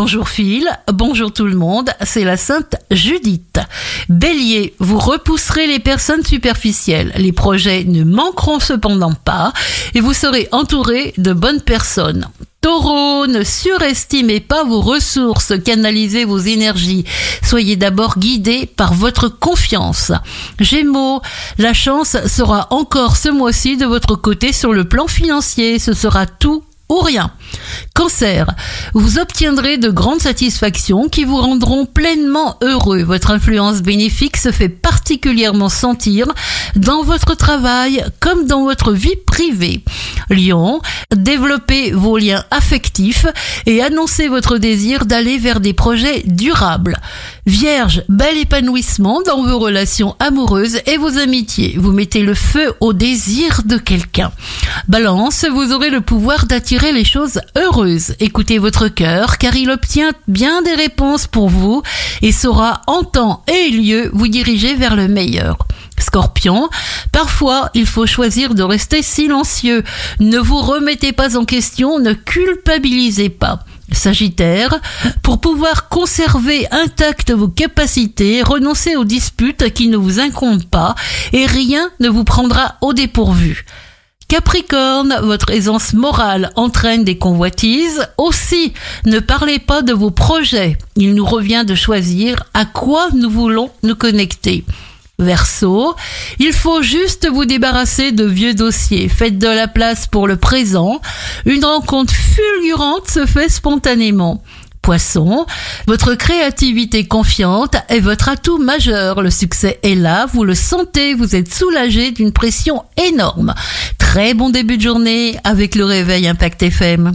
Bonjour Phil, bonjour tout le monde, c'est la Sainte Judith. Bélier, vous repousserez les personnes superficielles. Les projets ne manqueront cependant pas et vous serez entouré de bonnes personnes. Taureau, ne surestimez pas vos ressources, canalisez vos énergies. Soyez d'abord guidé par votre confiance. Gémeaux, la chance sera encore ce mois-ci de votre côté sur le plan financier. Ce sera tout ou rien. Cancer, vous obtiendrez de grandes satisfactions qui vous rendront pleinement heureux. Votre influence bénéfique se fait particulièrement sentir dans votre travail comme dans votre vie privée. Lion, développez vos liens affectifs et annoncez votre désir d'aller vers des projets durables. Vierge, bel épanouissement dans vos relations amoureuses et vos amitiés. Vous mettez le feu au désir de quelqu'un. Balance, vous aurez le pouvoir d'attirer les choses heureuses. Écoutez votre cœur car il obtient bien des réponses pour vous et saura en temps et lieu vous diriger vers le meilleur. Scorpion, parfois il faut choisir de rester silencieux. Ne vous remettez pas en question, ne culpabilisez pas. Sagittaire, pour pouvoir conserver intactes vos capacités, renoncez aux disputes qui ne vous incombent pas et rien ne vous prendra au dépourvu. Capricorne, votre aisance morale entraîne des convoitises. Aussi, ne parlez pas de vos projets. Il nous revient de choisir à quoi nous voulons nous connecter. Verseau, il faut juste vous débarrasser de vieux dossiers. Faites de la place pour le présent. Une rencontre fulgurante se fait spontanément. Poisson, votre créativité confiante est votre atout majeur. Le succès est là, vous le sentez, vous êtes soulagé d'une pression énorme. Très bon début de journée avec le réveil Impact FM.